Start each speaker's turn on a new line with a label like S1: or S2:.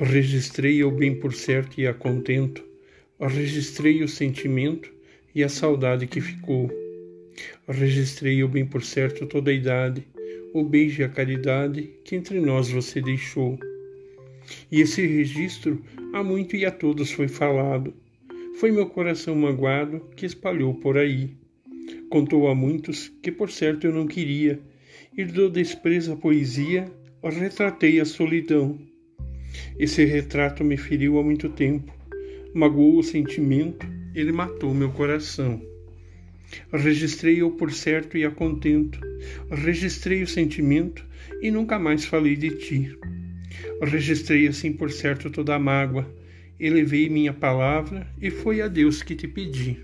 S1: Registrei o bem por certo e a contento, registrei o sentimento e a saudade que ficou. Registrei o bem por certo toda a idade, o beijo e a caridade que entre nós você deixou. E esse registro a muito e a todos foi falado. Foi meu coração magoado que espalhou por aí. Contou a muitos que por certo eu não queria, e do desprezo à poesia retratei a solidão. Esse retrato me feriu há muito tempo, magoou o sentimento, ele matou meu coração. Registrei-o por certo e a contento, registrei o sentimento e nunca mais falei de ti. Registrei assim por certo toda a mágoa, elevei minha palavra e foi a Deus que te pedi.